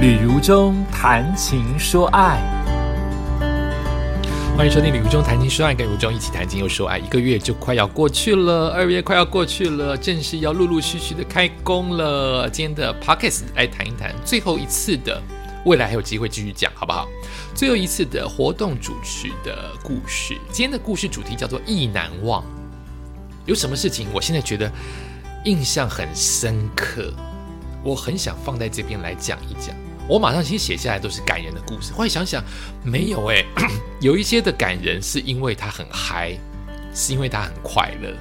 旅如中谈情说爱，欢迎收听《旅如中谈情说爱》，跟如中一起谈情又说爱。一个月就快要过去了，二月快要过去了，正式要陆陆续续的开工了。今天的 Pockets 来谈一谈最后一次的，未来还有机会继续讲，好不好？最后一次的活动主持的故事，今天的故事主题叫做“意难忘”。有什么事情，我现在觉得印象很深刻，我很想放在这边来讲一讲。我马上其实写下来都是感人的故事，后来想想没有诶，有一些的感人是因为他很嗨，是因为他很快乐，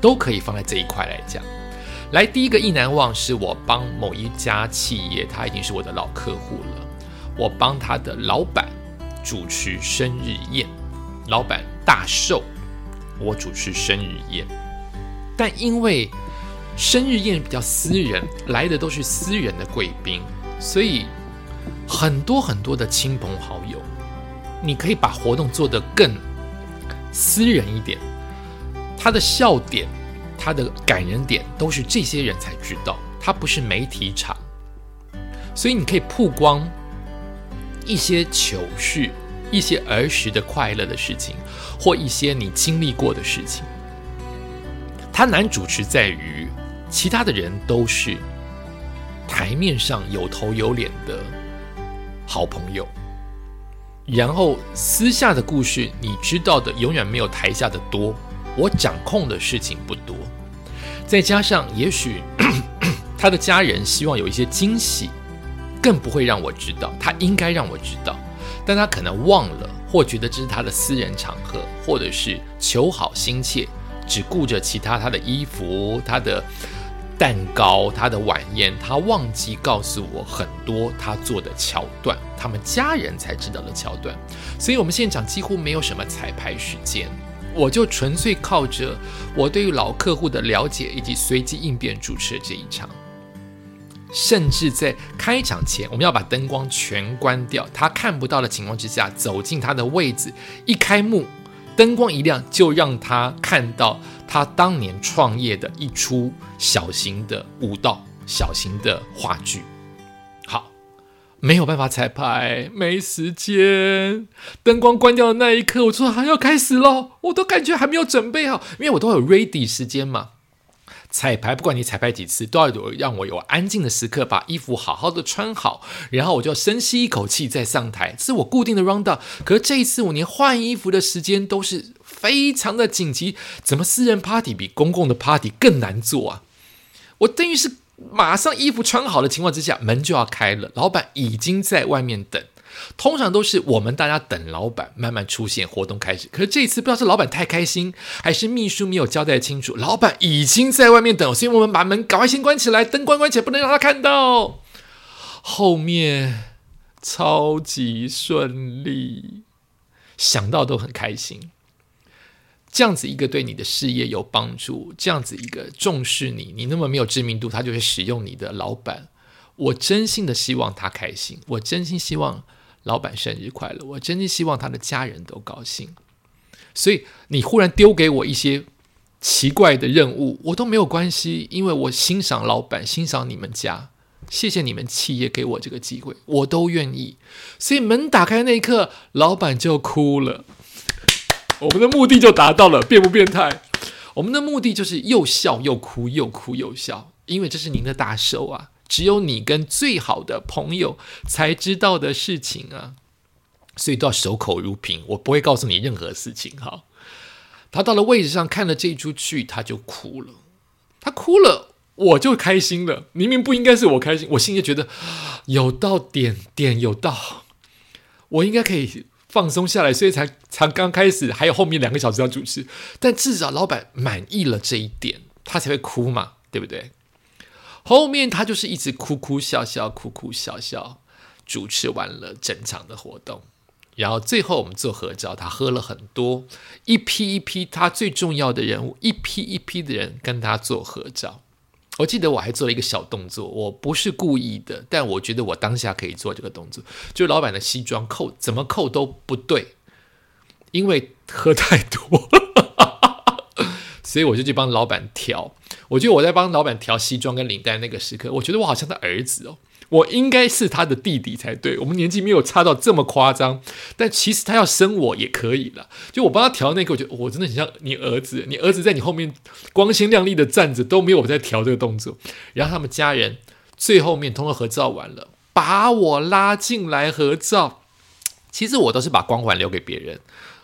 都可以放在这一块来讲。来，第一个意难忘是我帮某一家企业，他已经是我的老客户了，我帮他的老板主持生日宴，老板大寿，我主持生日宴，但因为生日宴比较私人，来的都是私人的贵宾，所以。很多很多的亲朋好友，你可以把活动做得更私人一点。他的笑点，他的感人点，都是这些人才知道。他不是媒体场，所以你可以曝光一些糗事，一些儿时的快乐的事情，或一些你经历过的事情。他难主持在于，其他的人都是台面上有头有脸的。好朋友，然后私下的故事，你知道的永远没有台下的多。我掌控的事情不多，再加上也许 他的家人希望有一些惊喜，更不会让我知道。他应该让我知道，但他可能忘了，或觉得这是他的私人场合，或者是求好心切，只顾着其他他的衣服，他的。蛋糕，他的晚宴，他忘记告诉我很多他做的桥段，他们家人才知道的桥段，所以我们现场几乎没有什么彩排时间，我就纯粹靠着我对于老客户的了解以及随机应变主持这一场，甚至在开场前，我们要把灯光全关掉，他看不到的情况之下，走进他的位置，一开幕，灯光一亮，就让他看到。他当年创业的一出小型的舞蹈、小型的话剧，好，没有办法彩排，没时间。灯光关掉的那一刻，我说还要开始喽，我都感觉还没有准备好，因为我都有 ready 时间嘛。彩排，不管你彩排几次，都要有让我有安静的时刻，把衣服好好的穿好，然后我就深吸一口气再上台，是我固定的 round。可是这一次，我连换衣服的时间都是非常的紧急。怎么私人 party 比公共的 party 更难做啊？我等于是马上衣服穿好的情况之下，门就要开了，老板已经在外面等。通常都是我们大家等老板慢慢出现，活动开始。可是这一次不知道是老板太开心，还是秘书没有交代清楚，老板已经在外面等，所以我们把门赶快先关起来，灯关关起来，不能让他看到。后面超级顺利，想到都很开心。这样子一个对你的事业有帮助，这样子一个重视你，你那么没有知名度，他就会使用你的老板。我真心的希望他开心，我真心希望。老板生日快乐！我真心希望他的家人都高兴。所以你忽然丢给我一些奇怪的任务，我都没有关系，因为我欣赏老板，欣赏你们家，谢谢你们企业给我这个机会，我都愿意。所以门打开那一刻，老板就哭了。我们的目的就达到了，变不变态？我们的目的就是又笑又哭，又哭又笑，因为这是您的大寿啊。只有你跟最好的朋友才知道的事情啊，所以都要守口如瓶。我不会告诉你任何事情。哈，他到了位置上看了这一出剧，他就哭了。他哭了，我就开心了。明明不应该是我开心，我心里觉得有到点点有到，我应该可以放松下来，所以才才刚开始，还有后面两个小时要主持。但至少老板满意了这一点，他才会哭嘛，对不对？后面他就是一直哭哭笑笑，哭哭笑笑，主持完了整场的活动，然后最后我们做合照，他喝了很多，一批一批他最重要的人物，一批一批的人跟他做合照。我记得我还做了一个小动作，我不是故意的，但我觉得我当下可以做这个动作，就老板的西装扣怎么扣都不对，因为喝太多。所以我就去帮老板调。我觉得我在帮老板调西装跟领带那个时刻，我觉得我好像他儿子哦。我应该是他的弟弟才对，我们年纪没有差到这么夸张，但其实他要生我也可以了。就我帮他调那个，我觉得我真的很像你儿子，你儿子在你后面光鲜亮丽的站着，都没有我在调这个动作。然后他们家人最后面通过合照完了，把我拉进来合照。其实我都是把光环留给别人，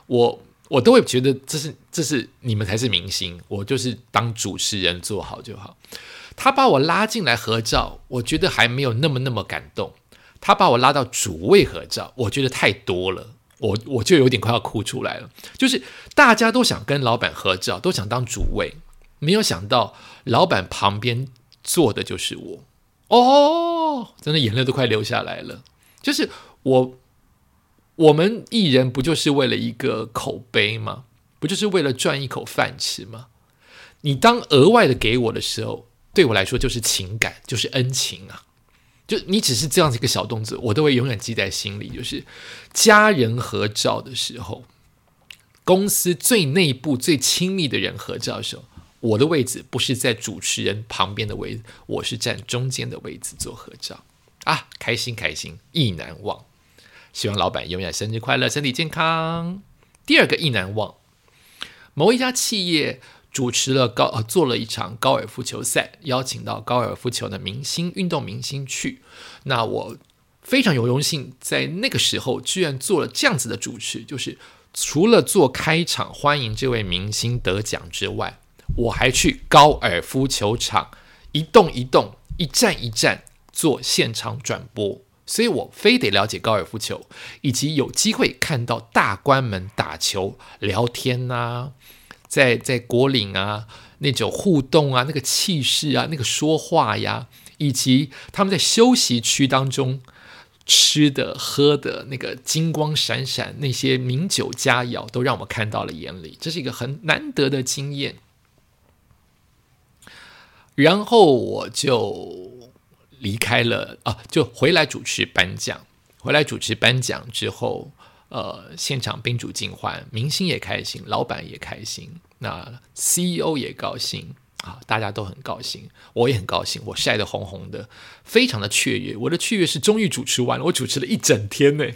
我我都会觉得这是这是你们才是明星，我就是当主持人做好就好。他把我拉进来合照，我觉得还没有那么那么感动。他把我拉到主位合照，我觉得太多了，我我就有点快要哭出来了。就是大家都想跟老板合照，都想当主位，没有想到老板旁边坐的就是我。哦，真的眼泪都快流下来了。就是我，我们艺人不就是为了一个口碑吗？不就是为了赚一口饭吃吗？你当额外的给我的时候。对我来说就是情感，就是恩情啊！就你只是这样子一个小动作，我都会永远记在心里。就是家人合照的时候，公司最内部最亲密的人合照的时候，我的位置不是在主持人旁边的位置，我是站中间的位置做合照啊！开心开心，意难忘。希望老板永远生日快乐，身体健康。第二个意难忘，某一家企业。主持了高呃做了一场高尔夫球赛，邀请到高尔夫球的明星运动明星去。那我非常有荣幸，在那个时候居然做了这样子的主持，就是除了做开场欢迎这位明星得奖之外，我还去高尔夫球场一动一动、一站一站做现场转播。所以我非得了解高尔夫球，以及有机会看到大官们打球聊天呐。在在国岭啊，那种互动啊，那个气势啊，那个说话呀，以及他们在休息区当中吃的喝的那个金光闪闪，那些名酒佳肴，都让我看到了眼里，这是一个很难得的经验。然后我就离开了啊，就回来主持颁奖，回来主持颁奖之后。呃，现场宾主尽欢，明星也开心，老板也开心，那 CEO 也高兴啊，大家都很高兴，我也很高兴，我晒得红红的，非常的雀跃。我的雀跃是终于主持完了，我主持了一整天呢，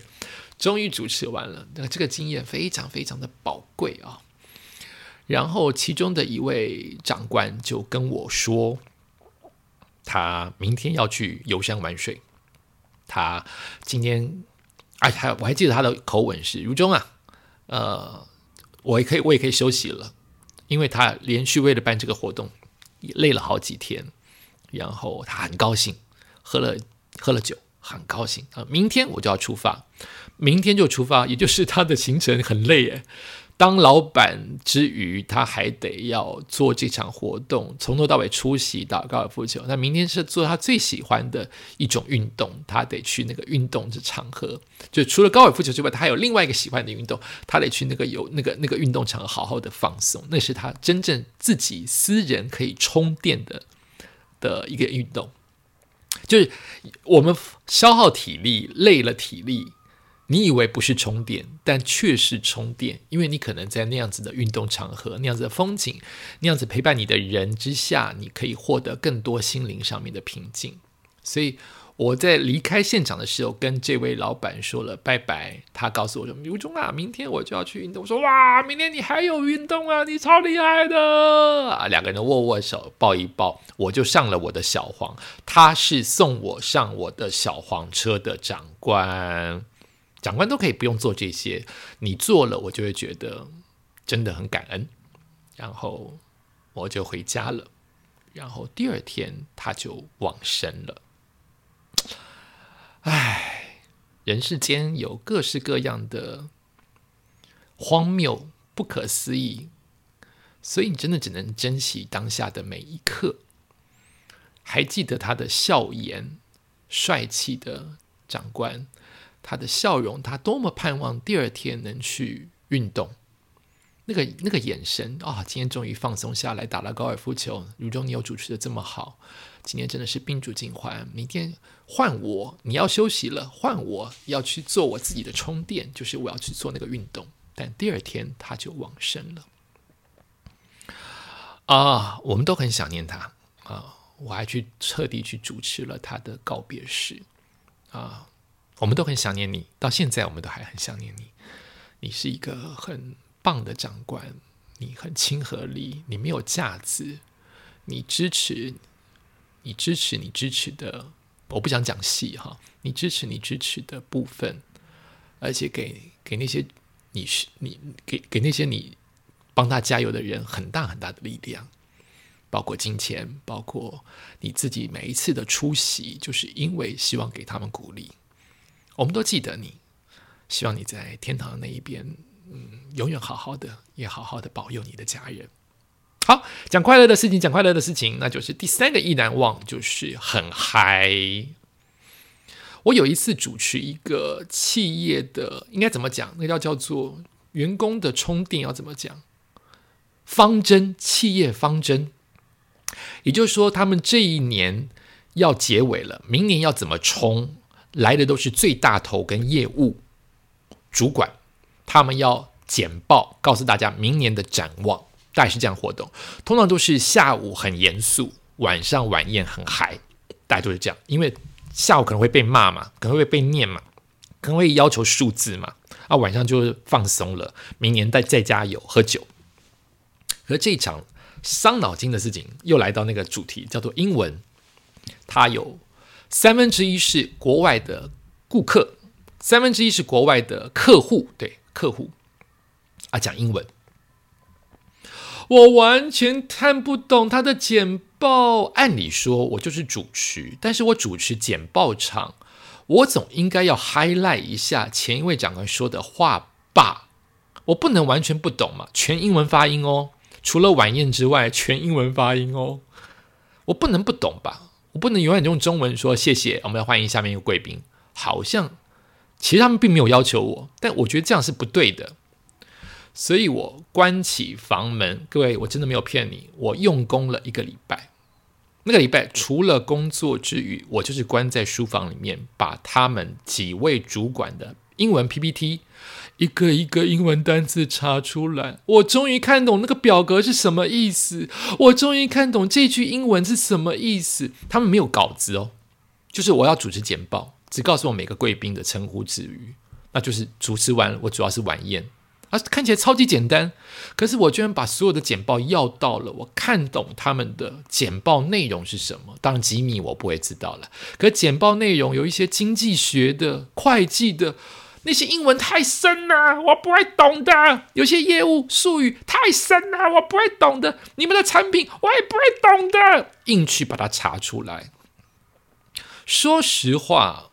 终于主持完了，那这个经验非常非常的宝贵啊。然后其中的一位长官就跟我说，他明天要去游山玩水，他今天。哎，还我还记得他的口吻是如中啊，呃，我也可以，我也可以休息了，因为他连续为了办这个活动，累了好几天，然后他很高兴，喝了喝了酒，很高兴啊，明天我就要出发，明天就出发，也就是他的行程很累哎。当老板之余，他还得要做这场活动，从头到尾出席打高尔夫球。那明天是做他最喜欢的一种运动，他得去那个运动的场合。就除了高尔夫球之外，他还有另外一个喜欢的运动，他得去那个有那个那个运动场好好的放松。那是他真正自己私人可以充电的的一个运动。就是我们消耗体力，累了体力。你以为不是充电，但却是充电，因为你可能在那样子的运动场合、那样子的风景、那样子陪伴你的人之下，你可以获得更多心灵上面的平静。所以我在离开现场的时候，跟这位老板说了拜拜。他告诉我说：“刘忠啊，明天我就要去运动。”我说：“哇，明天你还有运动啊？你超厉害的啊！”两个人握握手，抱一抱，我就上了我的小黄。他是送我上我的小黄车的长官。长官都可以不用做这些，你做了，我就会觉得真的很感恩。然后我就回家了。然后第二天他就往生了。唉，人世间有各式各样的荒谬、不可思议，所以你真的只能珍惜当下的每一刻。还记得他的笑颜，帅气的长官。他的笑容，他多么盼望第二天能去运动，那个那个眼神啊！今天终于放松下来，打了高尔夫球。如中，你有主持的这么好，今天真的是宾主尽欢。明天换我，你要休息了，换我要去做我自己的充电，就是我要去做那个运动。但第二天他就往生了。啊，我们都很想念他啊！我还去彻底去主持了他的告别式啊！我们都很想念你，到现在我们都还很想念你。你是一个很棒的长官，你很亲和力，你没有架子，你支持，你支持，你支持的，我不想讲细哈，你支持你支持的部分，而且给给那些你是你给给那些你。帮他加油的人，很大很大的力量，包括金钱，包括你自己每一次的出席，就是因为希望给他们鼓励。我们都记得你，希望你在天堂的那一边，嗯，永远好好的，也好好的保佑你的家人。好，讲快乐的事情，讲快乐的事情，那就是第三个意难忘，就是很嗨。我有一次主持一个企业的，应该怎么讲？那叫叫做员工的充电，要怎么讲？方针企业方针，也就是说，他们这一年要结尾了，明年要怎么冲？来的都是最大头跟业务主管，他们要简报，告诉大家明年的展望，大概是这样活动。通常都是下午很严肃，晚上晚宴很嗨，大家都是这样。因为下午可能会被骂嘛，可能会被念嘛，可能会要求数字嘛，啊，晚上就放松了，明年再再加油喝酒。而这一场伤脑筋的事情又来到那个主题，叫做英文。它有三分之一是国外的顾客，三分之一是国外的客户，对客户啊讲英文。我完全看不懂他的简报。按理说，我就是主持，但是我主持简报场，我总应该要 highlight 一下前一位长官说的话吧？我不能完全不懂嘛，全英文发音哦。除了晚宴之外，全英文发音哦，我不能不懂吧？我不能永远用中文说谢谢。我们要欢迎下面一个贵宾，好像其实他们并没有要求我，但我觉得这样是不对的，所以我关起房门。各位，我真的没有骗你，我用功了一个礼拜。那个礼拜除了工作之余，我就是关在书房里面，把他们几位主管的英文 PPT。一个一个英文单词查出来，我终于看懂那个表格是什么意思。我终于看懂这句英文是什么意思。他们没有稿子哦，就是我要主持简报，只告诉我每个贵宾的称呼之余，那就是主持完，我主要是晚宴啊，看起来超级简单。可是我居然把所有的简报要到了，我看懂他们的简报内容是什么。当然机密我不会知道了，可简报内容有一些经济学的、会计的。那些英文太深了，我不会懂的。有些业务术语太深了，我不会懂的。你们的产品我也不会懂的，硬去把它查出来。说实话，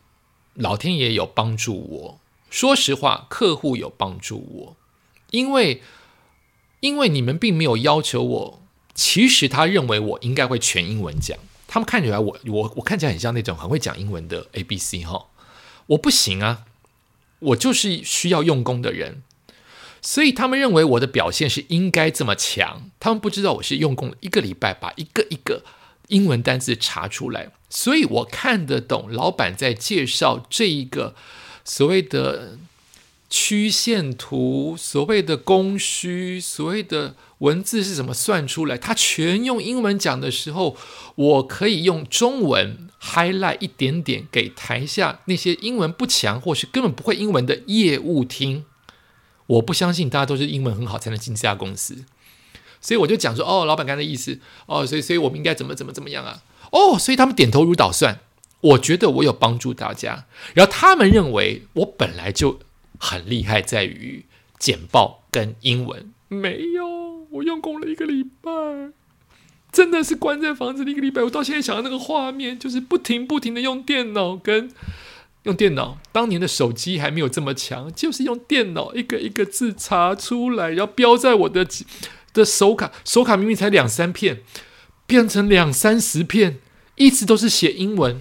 老天爷有帮助我。说实话，客户有帮助我，因为因为你们并没有要求我。其实他认为我应该会全英文讲。他们看起来我我我看起来很像那种很会讲英文的 A B C 哈，我不行啊。我就是需要用功的人，所以他们认为我的表现是应该这么强。他们不知道我是用功一个礼拜，把一个一个英文单词查出来，所以我看得懂老板在介绍这一个所谓的。曲线图，所谓的供需，所谓的文字是怎么算出来？他全用英文讲的时候，我可以用中文 highlight 一点点给台下那些英文不强或是根本不会英文的业务听。我不相信大家都是英文很好才能进这家公司，所以我就讲说：哦，老板刚才的意思，哦，所以所以我们应该怎么怎么怎么样啊？哦，所以他们点头如捣蒜。我觉得我有帮助大家，然后他们认为我本来就。很厉害，在于简报跟英文。没有，我用功了一个礼拜，真的是关在房子里一个礼拜。我到现在想到那个画面，就是不停不停的用电脑跟用电脑。当年的手机还没有这么强，就是用电脑一个一个字查出来，然后标在我的的手卡。手卡明明才两三片，变成两三十片，一直都是写英文。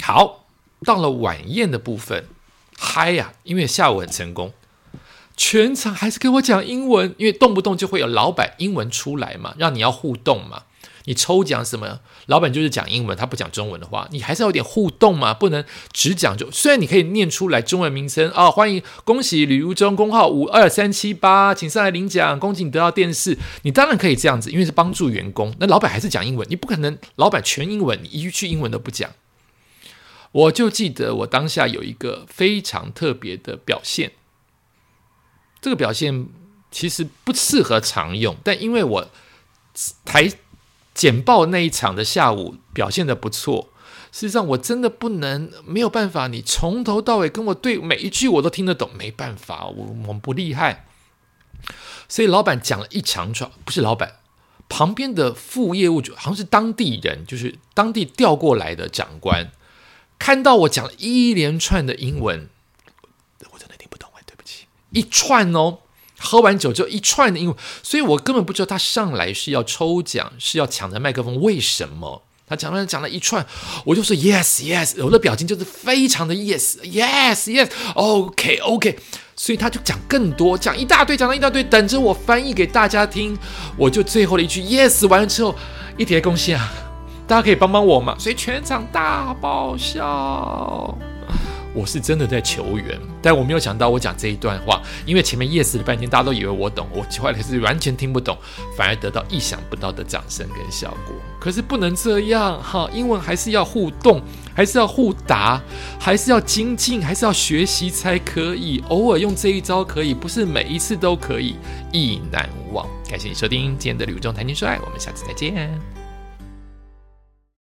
好，到了晚宴的部分。嗨呀！因为下午很成功，全场还是给我讲英文，因为动不动就会有老板英文出来嘛，让你要互动嘛。你抽奖什么，老板就是讲英文，他不讲中文的话，你还是要有点互动嘛，不能只讲就。虽然你可以念出来中文名称啊，欢迎恭喜吕如中工号五二三七八，请上来领奖，恭喜你得到电视。你当然可以这样子，因为是帮助员工。那老板还是讲英文，你不可能老板全英文，你一句英文都不讲。我就记得我当下有一个非常特别的表现，这个表现。其实不适合常用，但因为我台简报那一场的下午表现的不错，事实上我真的不能没有办法，你从头到尾跟我对每一句我都听得懂，没办法，我我们不厉害。所以老板讲了一长串，不是老板旁边的副业务主，好像是当地人，就是当地调过来的长官，看到我讲了一连串的英文，我真的听不懂哎，对不起，一串哦。喝完酒之后一串的英文，所以我根本不知道他上来是要抽奖，是要抢着麦克风。为什么？他讲了讲了一串，我就说 yes yes，我的表情就是非常的 yes yes yes，OK OK。所以他就讲更多，讲一大堆，讲了一大堆，等着我翻译给大家听。我就最后的一句 yes 完了之后，一叠贡献啊，大家可以帮帮我吗？所以全场大爆笑。我是真的在求援，但我没有想到我讲这一段话，因为前面 yes 了半天，大家都以为我懂，我后来是完全听不懂，反而得到意想不到的掌声跟效果。可是不能这样哈，英文还是要互动，还是要互答，还是要精进，还是要学习才可以。偶尔用这一招可以，不是每一次都可以，意难忘。感谢你收听今天的旅中谈情说爱，我们下次再见。